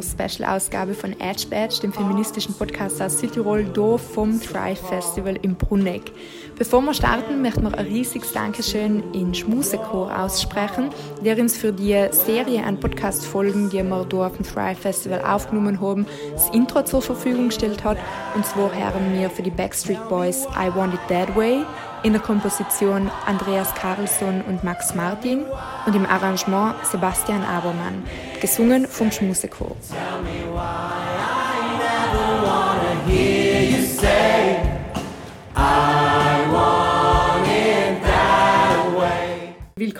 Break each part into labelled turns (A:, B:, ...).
A: zur Special-Ausgabe von Edge Badge, dem feministischen Podcast aus Südtirol, hier vom Thrive Festival im Brunneck. Bevor wir starten, möchten wir ein riesiges Dankeschön in Schmusechor aussprechen, der uns für die Serie an Podcast-Folgen, die wir hier auf dem Thrive Festival aufgenommen haben, das Intro zur Verfügung gestellt hat. Und zwar haben wir für die Backstreet Boys I Want It That Way, in der Komposition Andreas Karlsson und Max Martin und im Arrangement Sebastian Abermann, gesungen vom Schmusechor.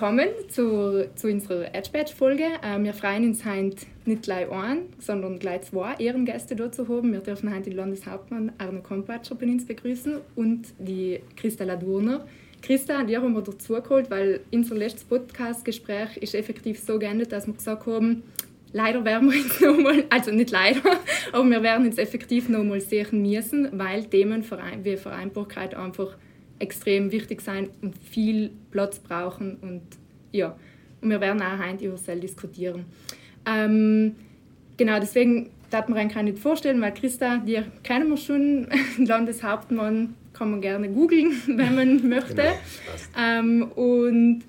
A: Willkommen zu, zu unserer Edge Badge Folge. Äh, wir freuen uns heute nicht gleich ein, sondern gleich zwei Ehrengäste dort zu haben. Wir dürfen heute den Landeshauptmann Arno Kompatscher bei uns begrüßen und die Christa Ladurner. Christa, die haben wir dazu geholt, weil unser letztes Podcast-Gespräch ist effektiv so geendet, dass wir gesagt haben, leider werden wir jetzt nochmal, also nicht leider, aber wir werden jetzt effektiv nochmal sehen müssen, weil Themen wie Vereinbarkeit einfach extrem wichtig sein und viel Platz brauchen und ja, und wir werden auch heute über das diskutieren. Ähm, genau, deswegen darf man eigentlich nicht vorstellen, weil Christa, die kennen wir schon, Landeshauptmann kann man gerne googeln, wenn man möchte. Genau, ähm, und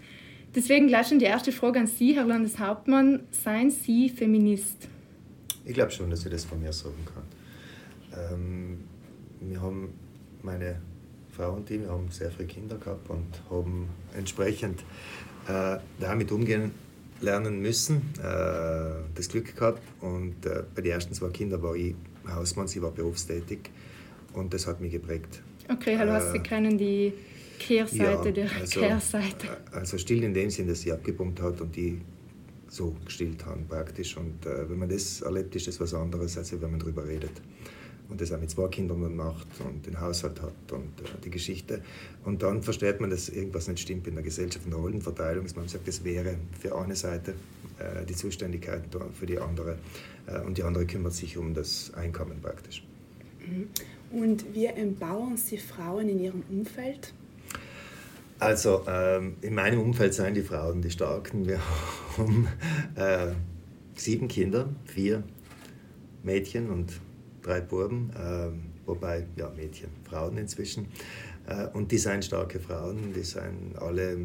A: deswegen gleich schon die erste Frage an Sie, Herr Landeshauptmann. Seien Sie Feminist?
B: Ich glaube schon, dass ich das von mir sagen kann. Ähm, wir haben meine Frauenteam, wir haben sehr viele Kinder gehabt und haben entsprechend äh, damit umgehen lernen müssen, äh, das Glück gehabt. Und äh, bei den ersten zwei Kindern war ich Hausmann, sie war berufstätig und das hat mich geprägt.
A: Okay, also hast Sie äh, kennen die Kehrseite ja, der also, Kehrseite.
B: Äh, also still in dem Sinn, dass sie abgepumpt hat und die so gestillt haben praktisch. Und äh, wenn man das erlebt, ist das was anderes, als wenn man darüber redet und das auch mit zwei Kindern macht und den Haushalt hat und äh, die Geschichte. Und dann versteht man, dass irgendwas nicht stimmt in der Gesellschaft, in der Rollenverteilung. Man sagt, das wäre für eine Seite äh, die Zuständigkeit für die andere äh, und die andere kümmert sich um das Einkommen praktisch.
C: Mhm. Und wie empowern Sie Frauen in ihrem Umfeld?
B: Also ähm, in meinem Umfeld seien die Frauen die Starken. Wir haben äh, sieben Kinder, vier Mädchen und drei Buben, äh, wobei, ja, Mädchen, Frauen inzwischen. Äh, und die seien starke Frauen, die seien alle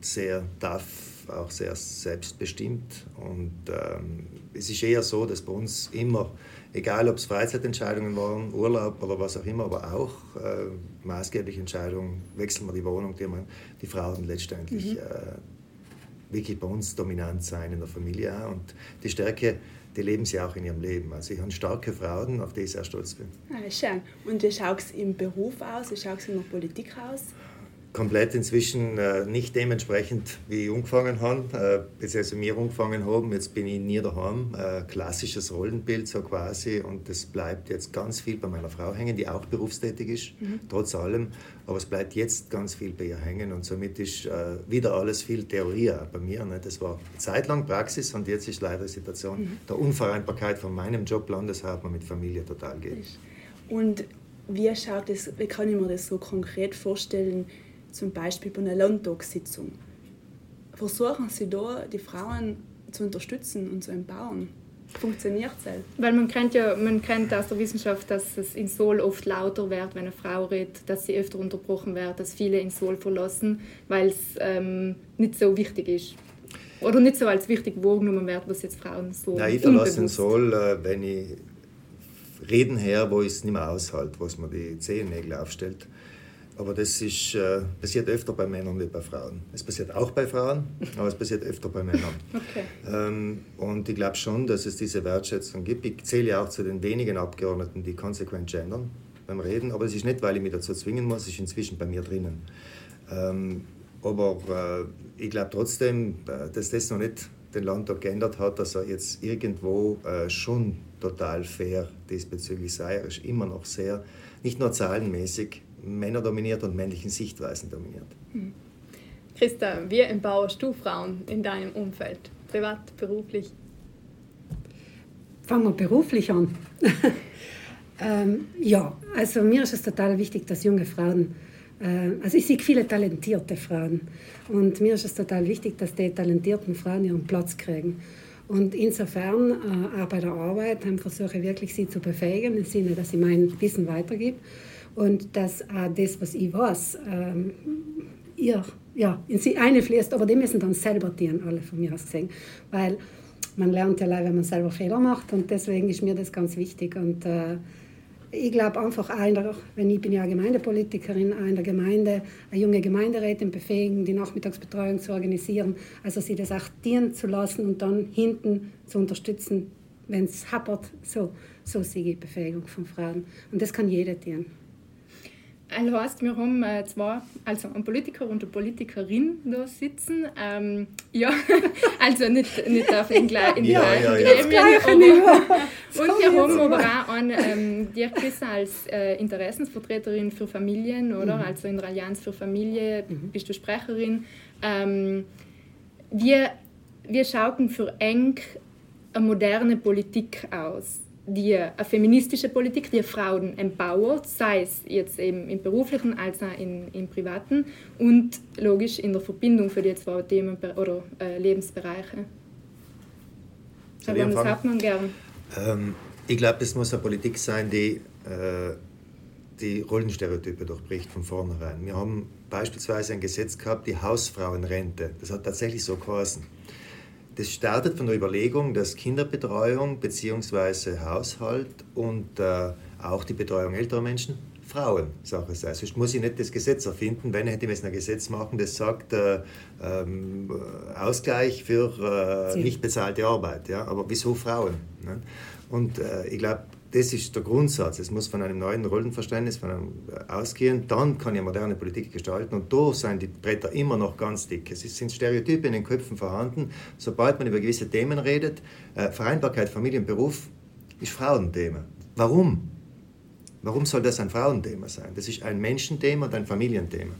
B: sehr tough, auch sehr selbstbestimmt. Und ähm, es ist eher so, dass bei uns immer, egal ob es Freizeitentscheidungen waren, Urlaub oder was auch immer, aber auch äh, maßgebliche Entscheidungen, wechseln wir die Wohnung, die, man, die Frauen letztendlich mhm. äh, wirklich bei uns dominant sein in der Familie. Und die Stärke die leben sie auch in ihrem Leben. Also ich habe starke Frauen, auf die ich sehr stolz bin.
C: Ah, schön. Und wie schaut es im Beruf aus? Wie schaut es in der Politik aus?
B: Komplett inzwischen äh, nicht dementsprechend, wie ich angefangen habe, äh, beziehungsweise wir angefangen haben. Jetzt bin ich nie daheim. Äh, klassisches Rollenbild so quasi und das bleibt jetzt ganz viel bei meiner Frau hängen, die auch berufstätig ist, mhm. trotz allem. Aber es bleibt jetzt ganz viel bei ihr hängen und somit ist äh, wieder alles viel Theorie auch bei mir. Ne? Das war zeitlang Praxis und jetzt ist leider die Situation mhm. der Unvereinbarkeit von meinem Job Landeshauptmann mit Familie total geht.
C: Und wie, schaut das, wie kann ich mir das so konkret vorstellen? Zum Beispiel bei einer Landtagssitzung. Versuchen Sie da, die Frauen zu unterstützen und zu empowern? Funktioniert es?
A: Weil man kennt ja man kennt aus der Wissenschaft, dass es in Sol oft lauter wird, wenn eine Frau redet, dass sie öfter unterbrochen wird, dass viele in Sol verlassen, weil es ähm, nicht so wichtig ist. Oder nicht so als wichtig wahrgenommen wird, was jetzt Frauen so
B: Nein, ich verlasse den Sol, äh, wenn ich reden her, wo ich es nicht mehr aushalte, wo es mir die Zehennägel aufstellt. Aber das ist, äh, passiert öfter bei Männern wie bei Frauen. Es passiert auch bei Frauen, aber es passiert öfter bei Männern. Okay. Ähm, und ich glaube schon, dass es diese Wertschätzung gibt. Ich zähle ja auch zu den wenigen Abgeordneten, die konsequent gendern beim Reden. Aber es ist nicht, weil ich mich dazu zwingen muss, es ist inzwischen bei mir drinnen. Ähm, aber äh, ich glaube trotzdem, äh, dass das noch nicht den Landtag geändert hat, dass er jetzt irgendwo äh, schon total fair diesbezüglich sei. Er ist immer noch sehr, nicht nur zahlenmäßig, Männer dominiert und männlichen Sichtweisen dominiert. Hm.
A: Christa, wie empowerst du Frauen in deinem Umfeld, privat, beruflich?
D: Fangen wir beruflich an. ähm, ja, also mir ist es total wichtig, dass junge Frauen, äh, also ich sehe viele talentierte Frauen und mir ist es total wichtig, dass die talentierten Frauen ihren Platz kriegen. Und insofern, äh, auch bei der Arbeit, versuche ich wirklich, sie zu befähigen, im Sinne, dass ich mein Wissen weitergebe und dass auch das, was ich weiß, ähm, ihr ja, in sie einfließt, aber die müssen dann selber tun, alle von mir aus gesehen. Weil man lernt ja leider, wenn man selber Fehler macht und deswegen ist mir das ganz wichtig. Und äh, ich glaube einfach auch, wenn ich bin ja Gemeindepolitikerin, auch in der Gemeinde eine junge Gemeinderätin befähigen, die Nachmittagsbetreuung zu organisieren, also sie das auch dienen zu lassen und dann hinten zu unterstützen, wenn es happert, so, so sehe ich Befähigung von Frauen. Und das kann jeder tun.
A: Also heißt, wir haben äh, zwei, also einen Politiker und eine Politikerin da sitzen. Ähm, ja, also nicht, nicht auf den gleichen
B: ja,
A: ja,
B: ja,
A: Gremien, aber, und wir haben aber auch eine, ähm, Christa als äh, Interessensvertreterin für Familien, oder? Mhm. Also in der Allianz für Familie mhm. bist du Sprecherin. Ähm, wir, wir schauen für eng eine moderne Politik aus die eine feministische Politik, die Frauen empowert, sei es jetzt eben im beruflichen als auch in, im privaten und logisch in der Verbindung für die zwei Themen oder äh, Lebensbereiche. Herr Bundeshauptmann, gern.
B: Ähm, ich glaube, es muss eine Politik sein, die äh, die Rollenstereotype durchbricht von vornherein. Wir haben beispielsweise ein Gesetz gehabt, die Hausfrauenrente. Das hat tatsächlich so geheißen. Das startet von der Überlegung, dass Kinderbetreuung bzw. Haushalt und äh, auch die Betreuung älterer Menschen Frauen Sache sei. Sonst muss ich nicht das Gesetz erfinden. Wenn, hätte ich ein Gesetz machen, das sagt äh, ähm, Ausgleich für äh, nicht bezahlte Arbeit. Ja? Aber wieso Frauen? Ne? Und äh, ich glaube, das ist der Grundsatz. Es muss von einem neuen Rollenverständnis von einem äh, ausgehen. Dann kann ich moderne Politik gestalten. Und da sind die Bretter immer noch ganz dick. Es sind Stereotype in den Köpfen vorhanden. Sobald man über gewisse Themen redet, äh, Vereinbarkeit, Familie und Beruf ist Frauenthema. Warum? Warum soll das ein Frauenthema sein? Das ist ein Menschenthema und ein Familienthema.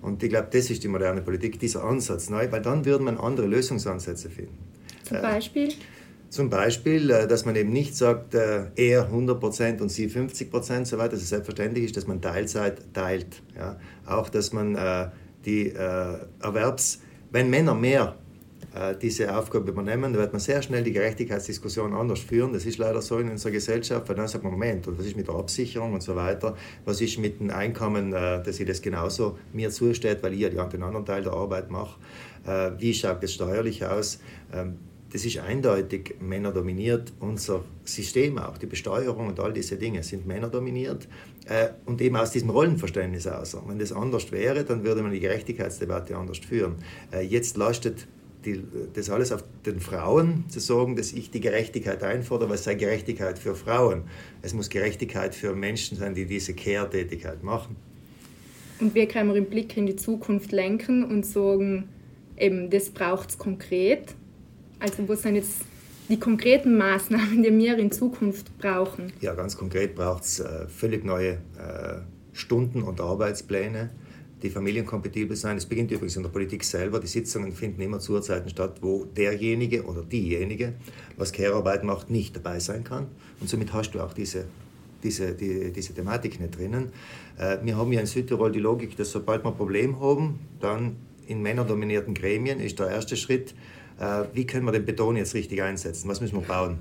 B: Und ich glaube, das ist die moderne Politik, dieser Ansatz neu, weil dann würde man andere Lösungsansätze finden.
A: Zum Beispiel? Äh,
B: zum Beispiel, äh, dass man eben nicht sagt, äh, er 100% und sie 50%, so weiter, dass es selbstverständlich ist, dass man Teilzeit teilt. Ja? Auch, dass man äh, die Erwerbs... Wenn Männer mehr diese Aufgabe übernehmen, dann wird man sehr schnell die Gerechtigkeitsdiskussion anders führen. Das ist leider so in unserer Gesellschaft, weil dann sagt man, Moment, und was ist mit der Absicherung und so weiter? Was ist mit dem Einkommen, dass ich das genauso mir zusteht, weil ich ja den anderen Teil der Arbeit mache? Wie schaut das steuerlich aus? Das ist eindeutig männerdominiert. Unser System auch, die Besteuerung und all diese Dinge sind männerdominiert. Äh, und eben aus diesem Rollenverständnis aus. Wenn das anders wäre, dann würde man die Gerechtigkeitsdebatte anders führen. Äh, jetzt lastet die, das alles auf den Frauen zu sagen, dass ich die Gerechtigkeit einfordere, was sei Gerechtigkeit für Frauen. Es muss Gerechtigkeit für Menschen sein, die diese Care-Tätigkeit machen.
A: Und wie können wir den Blick in die Zukunft lenken und sagen, eben, das braucht es konkret also was sind jetzt die konkreten Maßnahmen, die wir in Zukunft brauchen?
B: Ja, ganz konkret braucht es äh, völlig neue äh, Stunden und Arbeitspläne, die familienkompatibel sein. Es beginnt übrigens in der Politik selber. Die Sitzungen finden immer zu Zeiten statt, wo derjenige oder diejenige, was Care-Arbeit macht, nicht dabei sein kann. Und somit hast du auch diese diese, die, diese Thematik nicht drinnen. Äh, wir haben ja in Südtirol die Logik, dass sobald wir ein Problem haben, dann in männerdominierten Gremien ist der erste Schritt, äh, wie können wir den Beton jetzt richtig einsetzen, was müssen wir bauen.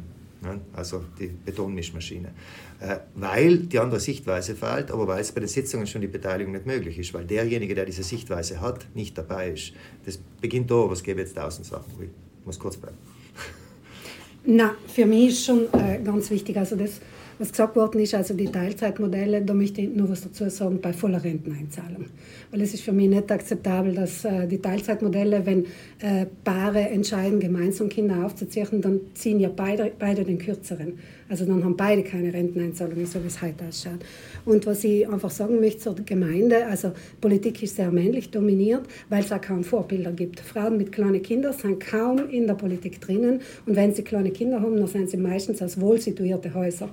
B: Also die Betonmischmaschine. Äh, weil die andere Sichtweise fehlt, aber weil es bei den Sitzungen schon die Beteiligung nicht möglich ist, weil derjenige, der diese Sichtweise hat, nicht dabei ist. Das beginnt da, es gäbe jetzt tausend Sachen. Ich muss kurz bleiben.
D: Na, für mich ist schon äh, ganz wichtig, also das, was gesagt worden ist, also die Teilzeitmodelle, da möchte ich nur was dazu sagen, bei voller Renteneinzahlung. Weil es ist für mich nicht akzeptabel, dass äh, die Teilzeitmodelle, wenn äh, Paare entscheiden, gemeinsam Kinder aufzuziehen, dann ziehen ja beide, beide den kürzeren. Also dann haben beide keine Renteneinzahlungen, so wie es heute ausschaut. Und was ich einfach sagen möchte zur Gemeinde, also Politik ist sehr männlich dominiert, weil es auch kaum Vorbilder gibt. Frauen mit kleinen Kindern sind kaum in der Politik drinnen und wenn sie kleine Kinder haben, dann sind sie meistens aus wohlsituierte Häusern.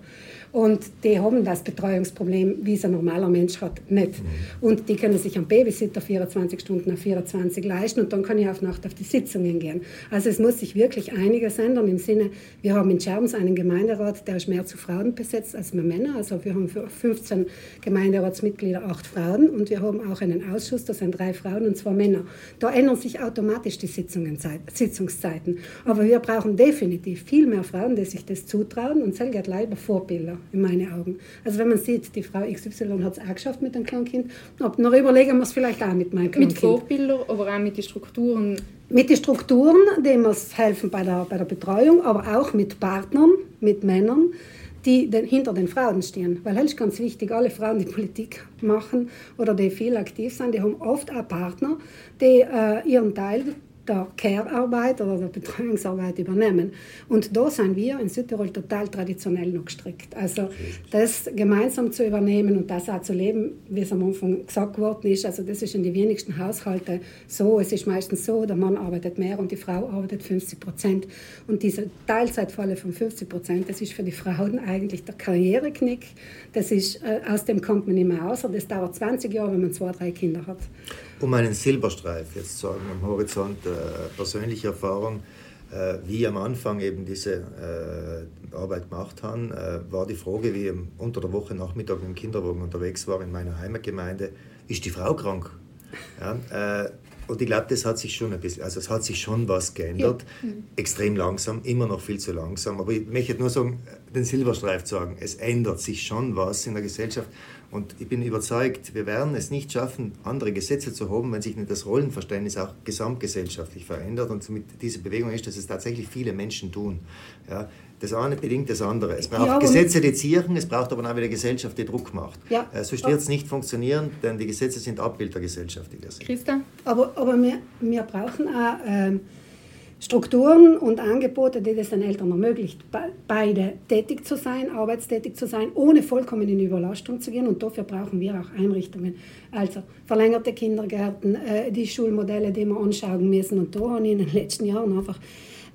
D: Und die haben das Betreuungsproblem, wie es ein normaler Mensch hat, nicht. Mhm. Und die können sich am Babysitter 24 Stunden auf 24 leisten und dann kann ich auf Nacht auf die Sitzungen gehen. Also es muss sich wirklich einiges ändern im Sinne, wir haben in Scherms einen Gemeinderat, der ist mehr zu Frauen besetzt als mit Männern. Also wir haben für 15 Gemeinderatsmitglieder acht Frauen und wir haben auch einen Ausschuss, da sind drei Frauen und zwei Männer. Da ändern sich automatisch die Sitzungszeiten. Aber wir brauchen definitiv viel mehr Frauen, die sich das zutrauen und selber leider Vorbilder in meinen Augen. Also wenn man sieht, die Frau XY hat es auch geschafft mit einem Kleinkind, noch überlegen wir es vielleicht auch mit meinem Kleinkind.
A: Mit Vorbildern, aber auch mit den Strukturen?
D: Mit den Strukturen, die uns helfen bei der, bei der Betreuung, aber auch mit Partnern, mit Männern, die den, hinter den Frauen stehen. Weil das ist ganz wichtig, alle Frauen, die Politik machen oder die viel aktiv sind, die haben oft auch Partner, die äh, ihren Teil der Care-Arbeit oder der Betreuungsarbeit übernehmen. Und da sind wir in Südtirol total traditionell noch gestrickt. Also das gemeinsam zu übernehmen und das auch zu leben, wie es am Anfang gesagt worden ist, also das ist in den wenigsten Haushalten so. Es ist meistens so, der Mann arbeitet mehr und die Frau arbeitet 50 Prozent. Und diese Teilzeitfalle von 50 Prozent, das ist für die Frauen eigentlich der Karriereknick. Das ist, äh, aus dem kommt man nicht mehr aus. Das dauert 20 Jahre, wenn man zwei, drei Kinder hat
B: um einen Silberstreif jetzt zu sagen am Horizont, äh, persönliche Erfahrung, äh, wie am Anfang eben diese äh, Arbeit gemacht haben, äh, war die Frage, wie ich unter der Woche Nachmittag mit dem Kinderwagen unterwegs war in meiner Heimatgemeinde, ist die Frau krank? Ja, äh, und ich glaube, das hat sich schon ein bisschen, also es hat sich schon was geändert. Ja. Mhm. Extrem langsam, immer noch viel zu langsam. Aber ich möchte nur sagen, den Silberstreif sagen, es ändert sich schon was in der Gesellschaft. Und ich bin überzeugt, wir werden es nicht schaffen, andere Gesetze zu haben, wenn sich nicht das Rollenverständnis auch gesamtgesellschaftlich verändert. Und mit dieser Bewegung ist, dass es tatsächlich viele Menschen tun. Ja, das eine bedingt das andere. Es braucht ja, Gesetze, die ziehen, es braucht aber auch wieder Gesellschaft, die Druck macht. Ja. Äh, sonst wird es nicht funktionieren, denn die Gesetze sind Abbild der Gesellschaft.
A: Christa?
D: Aber, aber wir, wir brauchen auch... Ähm Strukturen und Angebote, die es den Eltern ermöglicht, beide tätig zu sein, arbeitstätig zu sein, ohne vollkommen in Überlastung zu gehen. Und dafür brauchen wir auch Einrichtungen. Also verlängerte Kindergärten, äh, die Schulmodelle, die wir anschauen müssen. Und da habe ich in den letzten Jahren einfach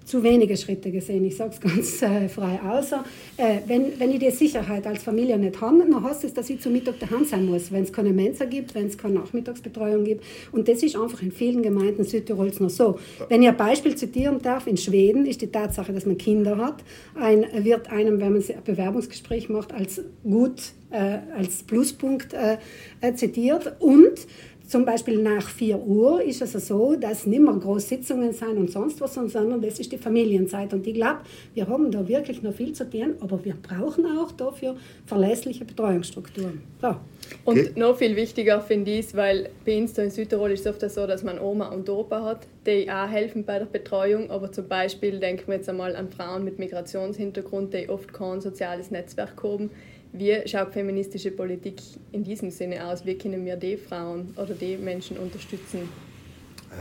D: zu wenige Schritte gesehen. Ich sage es ganz äh, frei. Außer, äh, wenn, wenn ich die Sicherheit als Familie nicht habe, dann heißt es, dass ich zu Mittag daheim sein muss, wenn es keine Mensa gibt, wenn es keine Nachmittagsbetreuung gibt. Und das ist einfach in vielen Gemeinden Südtirols noch so. Wenn ich ein Beispiel zitieren darf, in Schweden ist die Tatsache, dass man Kinder hat, ein, wird einem, wenn man ein Bewerbungsgespräch macht, als gut, äh, als Pluspunkt äh, äh, zitiert. Und zum Beispiel nach 4 Uhr ist es so, dass nicht mehr große Sitzungen sind und sonst was, sondern das ist die Familienzeit. Und ich glaube, wir haben da wirklich noch viel zu tun, aber wir brauchen auch dafür verlässliche Betreuungsstrukturen. So.
A: Und okay. noch viel wichtiger finde ich es, weil bei uns in Südtirol ist es oft so, dass man Oma und Opa hat, die auch helfen bei der Betreuung. Aber zum Beispiel denken wir jetzt einmal an Frauen mit Migrationshintergrund, die oft kein soziales Netzwerk haben wie schaut feministische Politik in diesem Sinne aus? Wie können wir die Frauen oder die Menschen unterstützen?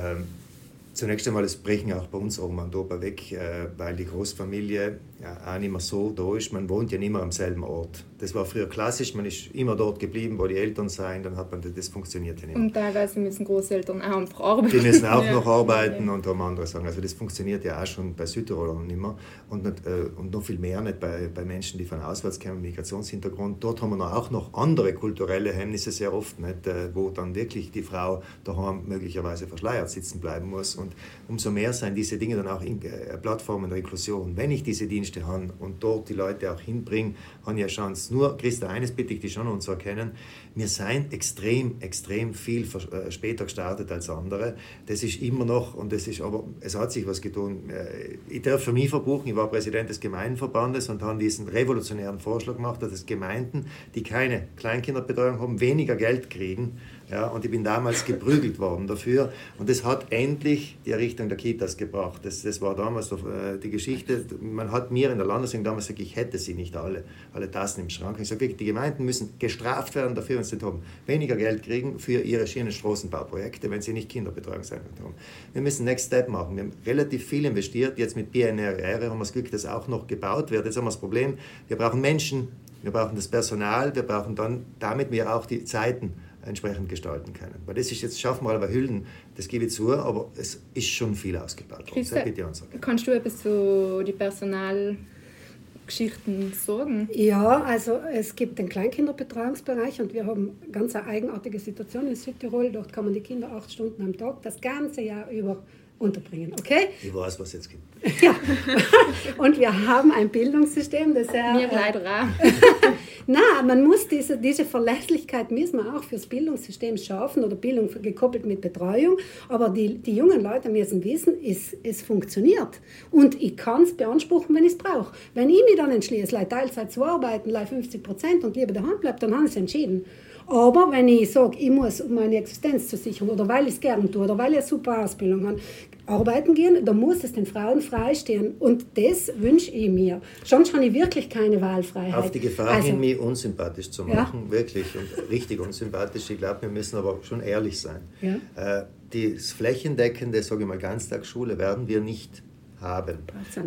B: Ähm, zunächst einmal, es brechen auch bei uns Oma und Opa weg, äh, weil die Großfamilie ja, auch nicht mehr so da ist. Man wohnt ja nicht mehr am selben Ort. Das war früher klassisch, man ist immer dort geblieben, wo die Eltern seien, dann hat man das, das funktioniert ja nicht
A: mehr. Und teilweise müssen Großeltern auch einfach arbeiten.
B: Die müssen auch ja. noch arbeiten ja. und haben andere Sachen. Also das funktioniert ja auch schon bei Südtirolern nicht mehr und, nicht, äh, und noch viel mehr nicht bei, bei Menschen, die von auswärts kommen, Migrationshintergrund. Dort haben wir noch auch noch andere kulturelle Hemmnisse sehr oft, nicht, äh, wo dann wirklich die Frau daheim möglicherweise verschleiert sitzen bleiben muss. Und umso mehr sind diese Dinge dann auch in, äh, Plattformen der Inklusion. Wenn ich diese Dienste habe und dort die Leute auch hinbringe, habe ich eine Chance nur, Christa, eines bitte ich dich schon uns zu erkennen, wir sind extrem, extrem viel äh, später gestartet als andere. Das ist immer noch, und das ist aber, es hat sich was getan. Äh, ich darf für mich verbuchen, ich war Präsident des Gemeindenverbandes und habe diesen revolutionären Vorschlag gemacht, dass Gemeinden, die keine Kleinkinderbetreuung haben, weniger Geld kriegen ja, und ich bin damals geprügelt worden dafür. Und das hat endlich die Errichtung der Kitas gebracht. Das, das war damals äh, die Geschichte. Man hat mir in der Landesregierung damals gesagt, ich hätte sie nicht alle, alle Tassen im Schrank. Ich sage, die Gemeinden müssen gestraft werden dafür, wenn sie nicht haben, weniger Geld kriegen für ihre Schienenstraßenbauprojekte, wenn sie nicht Kinderbetreuung sein haben. Wir müssen Next Step machen. Wir haben relativ viel investiert. Jetzt mit BNRR haben wir das Glück, dass auch noch gebaut wird. Jetzt haben wir das Problem, wir brauchen Menschen, wir brauchen das Personal, wir brauchen dann damit wir auch die Zeiten entsprechend gestalten können. Weil das ist jetzt, schaffen wir aber Hüllen, das gebe ich zu, aber es ist schon viel ausgebaut
A: worden. Christa, kannst du etwas zu die Personal Geschichten sorgen?
D: Ja, also es gibt den Kleinkinderbetreuungsbereich und wir haben ganz eine eigenartige Situation in Südtirol. Dort kann man die Kinder acht Stunden am Tag das ganze Jahr über unterbringen, okay?
B: Ich weiß, was es jetzt gibt.
D: ja, und wir haben ein Bildungssystem, das ja...
A: Mir leider auch.
D: Na, man muss diese, diese Verlässlichkeit müssen wir auch fürs Bildungssystem schaffen oder Bildung gekoppelt mit Betreuung. Aber die, die jungen Leute müssen wissen, es, es funktioniert. Und ich kann es beanspruchen, wenn ich es brauche. Wenn ich mich dann entschließe, Teilzeit zu arbeiten, 50 Prozent und lieber daheim bleibe, dann habe ich es entschieden. Aber wenn ich sage, ich muss, um meine Existenz zu sichern oder weil ich es gerne tue oder weil ich eine super Ausbildung habe, arbeiten gehen, dann muss es den Frauen freistehen. Und das wünsche ich mir. Sonst habe ich wirklich keine Wahlfreiheit.
B: Auf die Gefahr also, hin, mich unsympathisch zu machen, ja. wirklich und richtig unsympathisch. Ich glaube, wir müssen aber schon ehrlich sein. Ja. Äh, das flächendeckende, sage ich mal, Ganztagsschule werden wir nicht haben.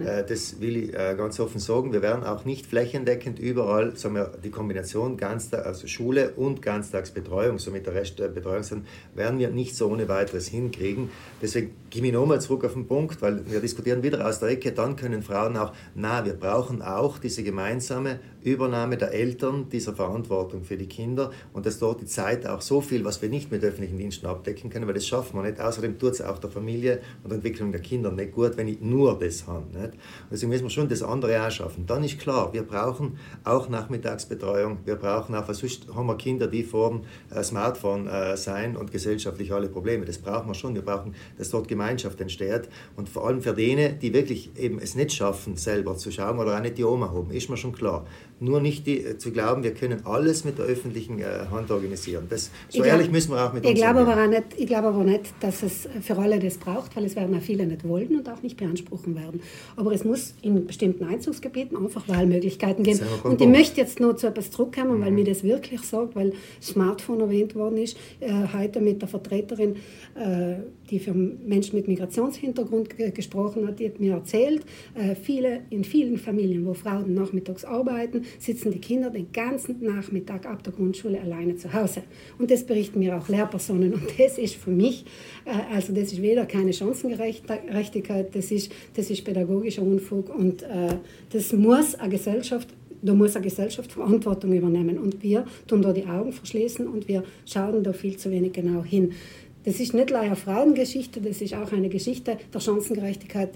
B: Äh, das will ich äh, ganz offen sagen. Wir werden auch nicht flächendeckend überall sagen wir, die Kombination Ganztag, also Schule und Ganztagsbetreuung, somit der Rest der Betreuung sind, werden wir nicht so ohne weiteres hinkriegen. Deswegen gehe ich nochmal zurück auf den Punkt, weil wir diskutieren wieder aus der Ecke, dann können Frauen auch, na, wir brauchen auch diese gemeinsame Übernahme der Eltern dieser Verantwortung für die Kinder und dass dort die Zeit auch so viel, was wir nicht mit öffentlichen Diensten abdecken können, weil das schaffen wir nicht. Außerdem tut es auch der Familie und der Entwicklung der Kinder nicht gut, wenn ich nur das habe. Nicht? Deswegen müssen wir schon das andere auch schaffen. Dann ist klar, wir brauchen auch Nachmittagsbetreuung, wir brauchen auch, sonst haben wir Kinder, die vor dem äh, Smartphone äh, sein und gesellschaftlich alle Probleme. Das brauchen wir schon. Wir brauchen, dass dort Gemeinschaft entsteht und vor allem für denen, die wirklich eben es nicht schaffen, selber zu schauen oder auch nicht die Oma haben, ist mir schon klar nur nicht die, äh, zu glauben, wir können alles mit der öffentlichen äh, Hand organisieren. Das, so
D: ich
B: ehrlich müssen wir auch mit
D: ich uns glaube aber nicht, Ich glaube aber nicht, dass es für alle das braucht, weil es werden auch viele nicht wollen und auch nicht beanspruchen werden. Aber es muss in bestimmten Einzugsgebieten einfach Wahlmöglichkeiten geben. Und ich möchte jetzt noch zu etwas zurückkommen, mhm. weil mir das wirklich sagt, weil Smartphone erwähnt worden ist, äh, heute mit der Vertreterin, äh, die für Menschen mit Migrationshintergrund gesprochen hat, die hat mir erzählt, äh, viele, in vielen Familien, wo Frauen nachmittags arbeiten, sitzen die Kinder den ganzen Nachmittag ab der Grundschule alleine zu Hause. Und das berichten mir auch Lehrpersonen. Und das ist für mich, äh, also das ist weder keine Chancengerechtigkeit, das ist, das ist pädagogischer Unfug. Und äh, das muss eine Gesellschaft da muss eine Gesellschaft Verantwortung übernehmen. Und wir tun da die Augen verschließen und wir schauen da viel zu wenig genau hin. Das ist nicht nur eine Frauengeschichte, das ist auch eine Geschichte der Chancengerechtigkeit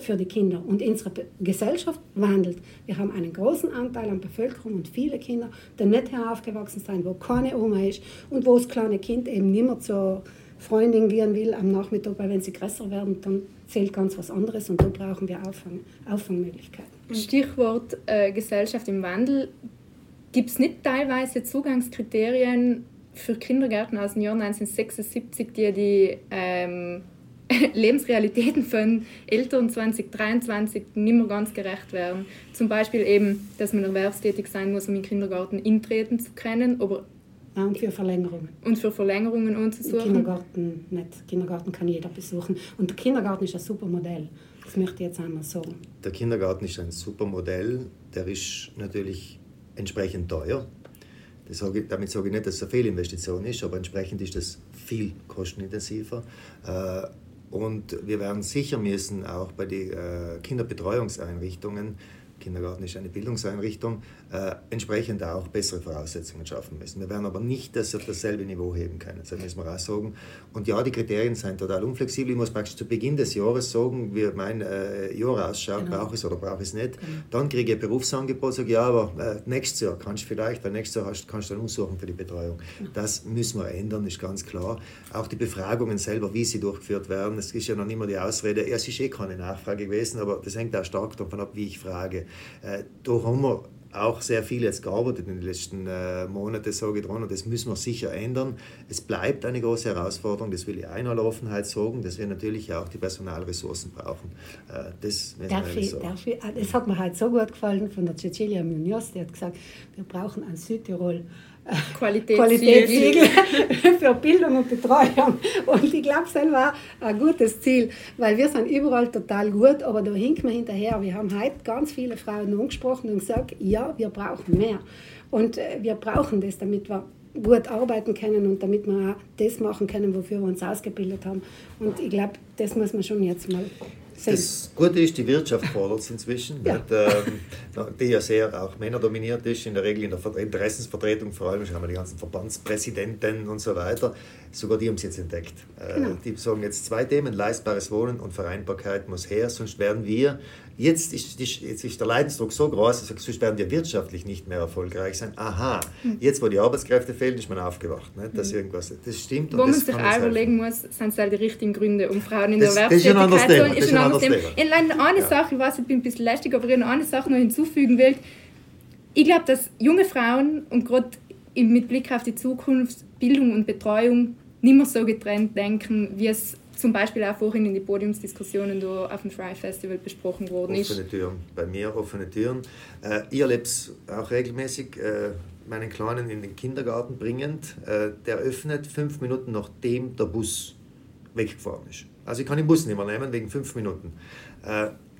D: für die Kinder. Und unsere Gesellschaft wandelt. Wir haben einen großen Anteil an Bevölkerung und viele Kinder, die nicht hier aufgewachsen sind, wo keine Oma ist und wo das kleine Kind eben nicht mehr zur Freundin gehen will am Nachmittag, weil wenn sie größer werden, dann zählt ganz was anderes und da brauchen wir Auffang, Auffangmöglichkeiten.
A: Stichwort äh, Gesellschaft im Wandel. Gibt es nicht teilweise Zugangskriterien für Kindergärten aus dem Jahr 1976, die die ähm, Lebensrealitäten von Eltern 2023 nicht mehr ganz gerecht werden. Zum Beispiel eben, dass man erwerbstätig sein muss, um in den Kindergarten intreten zu können, aber
D: und für Verlängerungen.
A: Und für Verlängerungen anzusuchen.
D: Kindergarten nicht. Kindergarten kann jeder besuchen. Und der Kindergarten ist ein super Modell. Das möchte ich jetzt einmal sagen.
B: Der Kindergarten ist ein super Modell. Der ist natürlich entsprechend teuer. Sage damit sage ich nicht, dass es eine Fehlinvestition ist, aber entsprechend ist es viel kostenintensiver. Äh, und wir werden sicher müssen, auch bei den äh, Kinderbetreuungseinrichtungen, Kindergarten ist eine Bildungseinrichtung, äh, entsprechend auch bessere Voraussetzungen schaffen müssen. Wir werden aber nicht das auf dasselbe Niveau heben können, das müssen wir auch sagen. Und ja, die Kriterien sind total unflexibel. Ich muss praktisch zu Beginn des Jahres sagen, wie mein äh, Jahr ausschaut, genau. brauche ich es oder brauche ich es nicht. Genau. Dann kriege ich ein Berufsangebot, sage ja, aber äh, nächstes Jahr kannst du vielleicht, weil nächstes Jahr hast, kannst du dann umsuchen für die Betreuung. Genau. Das müssen wir ändern, ist ganz klar. Auch die Befragungen selber, wie sie durchgeführt werden, es ist ja noch immer die Ausrede, ja, es ist eh keine Nachfrage gewesen, aber das hängt auch stark davon ab, wie ich frage. Äh, da haben wir auch sehr viel jetzt gearbeitet in den letzten äh, Monaten, sage ich dran, und das müssen wir sicher ändern. Es bleibt eine große Herausforderung, das will ich in aller Offenheit sagen, dass wir natürlich auch die Personalressourcen brauchen. Äh, das
D: darf ich, sagen. Darf ich, das hat mir halt so gut gefallen von der Cecilia Munoz, die hat gesagt, wir brauchen an Südtirol Qualitätssiegel für Bildung und Betreuung. Und ich glaube, das war ein gutes Ziel, weil wir sind überall total gut, aber da hinken wir hinterher. Wir haben heute ganz viele Frauen angesprochen und gesagt, ja, wir brauchen mehr. Und äh, wir brauchen das, damit wir gut arbeiten können und damit wir auch das machen können, wofür wir uns ausgebildet haben. Und ich glaube, das muss man schon jetzt mal
B: das Gute ist, die Wirtschaft fordert es inzwischen, ja. nicht, ähm, die ja sehr auch männerdominiert ist, in der Regel in der Interessensvertretung, vor allem haben wir die ganzen Verbandspräsidenten und so weiter. Sogar die haben es jetzt entdeckt. Äh, genau. Die sagen jetzt zwei Themen, leistbares Wohnen und Vereinbarkeit muss her, sonst werden wir, jetzt ist, jetzt ist der Leidensdruck so groß, also sonst werden wir wirtschaftlich nicht mehr erfolgreich sein. Aha, hm. jetzt wo die Arbeitskräfte fehlen, ist man aufgewacht, nicht, dass hm. irgendwas, das stimmt.
A: Wo man sich auch überlegen muss, sind es halt die richtigen Gründe, um Frauen in der Erwerbstätigkeit zu ist ein anderes Thema. In eine ja. Sache, ich weiß, ich bin ein bisschen lästig, aber ich eine Sache noch hinzufügen will. Ich glaube, dass junge Frauen und gerade mit Blick auf die Zukunft Bildung und Betreuung nicht mehr so getrennt denken, wie es zum Beispiel auch vorhin in den Podiumsdiskussionen da auf dem Fry Festival besprochen worden
B: ist. Offene Türen, bei mir offene Türen. Äh, ich erlebe es auch regelmäßig, äh, meinen Kleinen in den Kindergarten bringend. Äh, der öffnet fünf Minuten nachdem der Bus weggefahren ist. Also ich kann den Bus nicht mehr nehmen wegen fünf Minuten.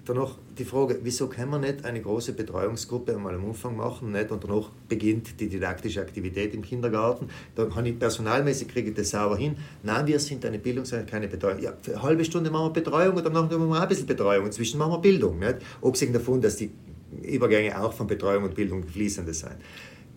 B: Danach die Frage, wieso kann man nicht eine große Betreuungsgruppe einmal am Anfang machen nicht? und danach beginnt die didaktische Aktivität im Kindergarten. Dann kann ich personalmäßig kriege ich das sauber hin. Nein, wir sind eine Bildungseinheit, keine Betreuung. Ja, eine halbe Stunde machen wir Betreuung und danach machen wir ein bisschen Betreuung. Inzwischen machen wir Bildung. Nicht? Abgesehen davon, dass die Übergänge auch von Betreuung und Bildung fließende sind.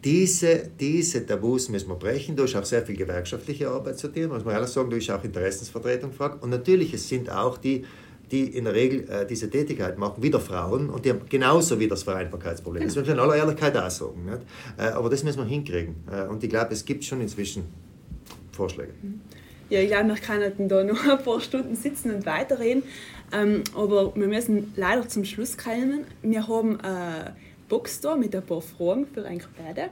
B: Diese, diese Tabus müssen wir brechen. Da ist auch sehr viel gewerkschaftliche Arbeit zu tun, muss man ehrlich sagen. Da ist auch Interessensvertretung gefragt. Und natürlich, es sind auch die die in der Regel äh, diese Tätigkeit machen, wieder Frauen und die haben genauso wie das Vereinbarkeitsproblem. Das müssen wir in aller Ehrlichkeit auch sagen. Nicht? Äh, aber das müssen wir hinkriegen. Äh, und ich glaube, es gibt schon inzwischen Vorschläge.
C: Ja, ich glaube, wir können da noch ein paar Stunden sitzen und weiterreden. Ähm, aber wir müssen leider zum Schluss kommen. Wir haben eine Box da mit ein paar Fragen für euch beide.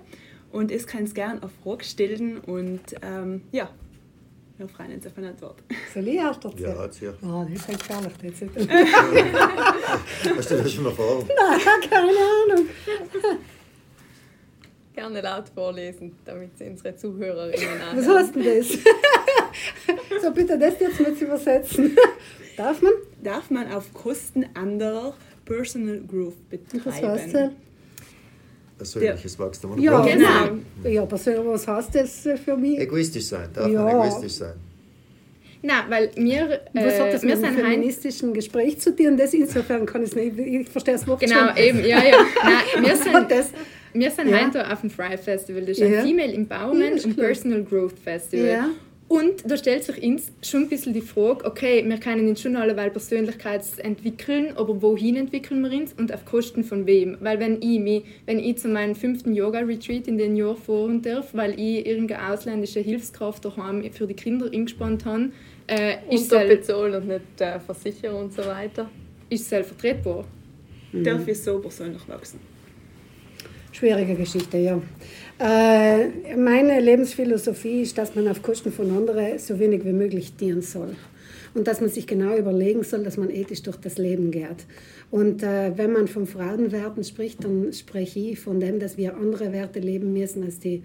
C: Und es kann gerne eine Frage stellen. Und ähm, ja, wir freuen uns auf eine Antwort.
D: Soll ich erst
B: erzählen? Ja, erzähl.
D: Oh, das ist gefährlich. Jetzt.
B: Hast du das schon erfahren?
D: Nein, keine Ahnung.
A: Gerne laut vorlesen, damit sie unsere Zuhörerinnen
D: auch. Was heißt denn das? so, bitte das jetzt mal zu übersetzen. Darf man?
C: Darf man auf Kosten anderer Personal Growth betreiben? Was heißt
B: das? Persönliches ja. Wachstum. Oder
D: ja, genau. Ja, aber was heißt das für mich?
B: Egoistisch sein, darf ja. man egoistisch sein.
A: Nein, weil wir. Äh,
D: was hat das mit einem feministischen Gespräch zu dir? Und das insofern kann ich es nicht. Ich verstehe das Wort
A: Genau, schon. eben, ja, ja. Nein, wir sind, das, wir sind ja. heute auf dem Fry Festival. Das ist ein Female Empowerment und Personal Growth Festival. Und da stellt sich uns schon ein bisschen die Frage, okay, wir können uns schon alleweil Persönlichkeit entwickeln, aber wohin entwickeln wir uns und auf Kosten von wem? Weil wenn ich mich, wenn ich zu meinem fünften Yoga-Retreat in den Jahr fahren darf, weil ich irgendeine ausländische Hilfskraft daheim für die Kinder eingespannt habe,
C: äh, ist es bezahlen und nicht äh, versichern und so weiter.
A: Ist es vertretbar?
C: Mhm. Darf ich so persönlich wachsen?
D: Schwierige Geschichte, ja. Äh, meine Lebensphilosophie ist, dass man auf Kosten von anderen so wenig wie möglich dienen soll. Und dass man sich genau überlegen soll, dass man ethisch durch das Leben geht. Und äh, wenn man von Frauenwerten spricht, dann spreche ich von dem, dass wir andere Werte leben müssen als die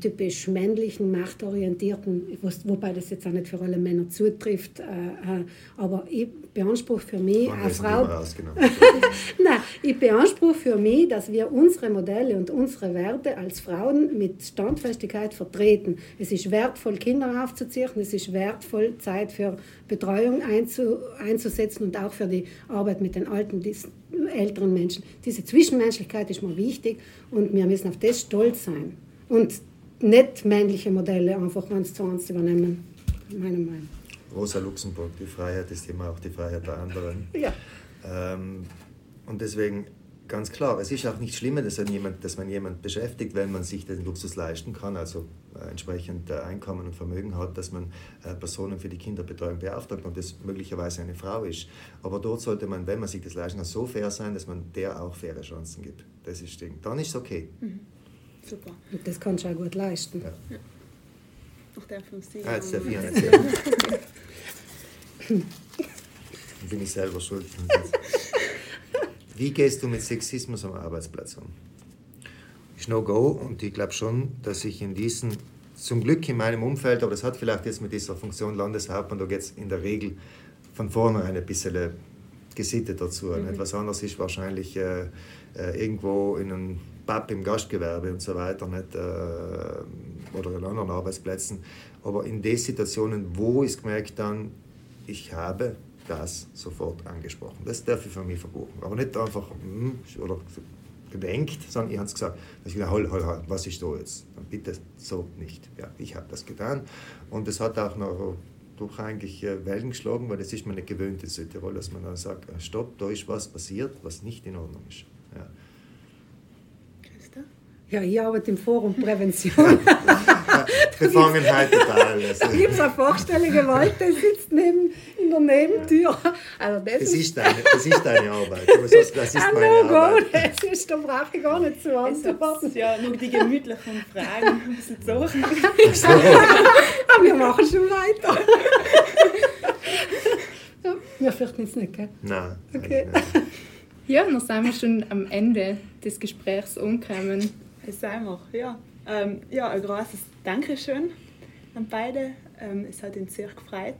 D: typisch männlichen, machtorientierten, wobei das jetzt auch nicht für alle Männer zutrifft, äh, äh, aber ich beanspruche für mich als Frau... Nein, ich beanspruche für mich, dass wir unsere Modelle und unsere Werte als Frauen mit Standfestigkeit vertreten. Es ist wertvoll, Kinder aufzuziehen, es ist wertvoll, Zeit für Betreuung einzu, einzusetzen und auch für die Arbeit mit den alten, älteren Menschen. Diese Zwischenmenschlichkeit ist mir wichtig und wir müssen auf das stolz sein und nicht männliche Modelle einfach eins zu eins übernehmen, meiner Meinung
B: Rosa Luxemburg, die Freiheit ist immer auch die Freiheit der anderen.
D: Ja.
B: Ähm, und deswegen ganz klar, es ist auch nicht schlimm, dass, jemand, dass man jemanden beschäftigt, wenn man sich den Luxus leisten kann, also äh, entsprechend äh, Einkommen und Vermögen hat, dass man äh, Personen für die Kinderbetreuung beauftragt und das möglicherweise eine Frau ist. Aber dort sollte man, wenn man sich das leisten kann, so fair sein, dass man der auch faire Chancen gibt. Das ist Ding. Dann ist es okay. Mhm.
D: Super. Und das kannst du auch gut leisten.
C: Ja. ja. Noch der von Sie.
B: Ah, jetzt der Vier Dann bin ich selber schuld. Wie gehst du mit Sexismus am Arbeitsplatz um? Ist No-Go und ich glaube schon, dass ich in diesen, zum Glück in meinem Umfeld, aber das hat vielleicht jetzt mit dieser Funktion Landeshauptmann, da geht es in der Regel von vornherein ein bisschen gesittet dazu. Mhm. Etwas anderes ist wahrscheinlich äh, äh, irgendwo in einem Pub im Gastgewerbe und so weiter, nicht, äh, oder an anderen Arbeitsplätzen. Aber in den Situationen, wo ich gemerkt dann, ich habe das sofort angesprochen. Das darf ich von mir verbuchen. Aber nicht einfach hm, oder gedenkt, sondern ich habe es gesagt. Ich gesagt, hol, hol, hol, was ist da jetzt? Dann bitte so nicht. Ja, ich habe das getan. Und es hat auch noch durch eigentlich äh, Wellen geschlagen, weil das ist man nicht gewöhnt in Südtirol, dass man dann sagt, stopp, da ist was passiert, was nicht in Ordnung ist. Ja.
D: Ja, ich arbeite im Forum Prävention.
B: Befangenheit total.
D: Da gibt es eine Vorstellung, Gewalt, der sitzt neben, in der Nebentür.
B: Also das, das, ist deine, das ist deine Arbeit. Das ist
D: ah,
B: meine no Arbeit.
D: Das ist, da brauche ich gar nicht zu antworten.
C: Ja, nur die gemütlichen Fragen ein bisschen zu.
D: Aber wir machen schon weiter. Wir fürchten es nicht, gell?
B: Nein.
D: Okay.
A: Ja, dann sind wir schon am Ende des Gesprächs angekommen.
C: Es sei wir, ja. Ähm, ja, ein großes Dankeschön an beide. Ähm, es hat uns sehr gefreut,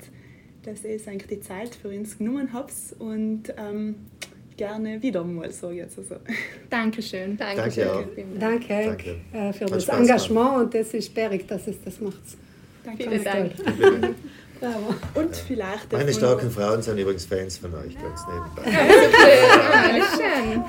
C: dass ihr eigentlich die Zeit für uns genommen habt und ähm, gerne wieder mal, so jetzt. Also.
A: Dankeschön.
B: Dankeschön.
D: Danke, Danke. Äh, für hat das Spaß Engagement gemacht. und das ist sperrig, dass es das macht.
A: Danke. Vielen Dank.
C: Bravo. Und vielleicht.
B: Meine starken Frauen sind übrigens Fans von euch, ganz nebenbei.
A: Ja, schön.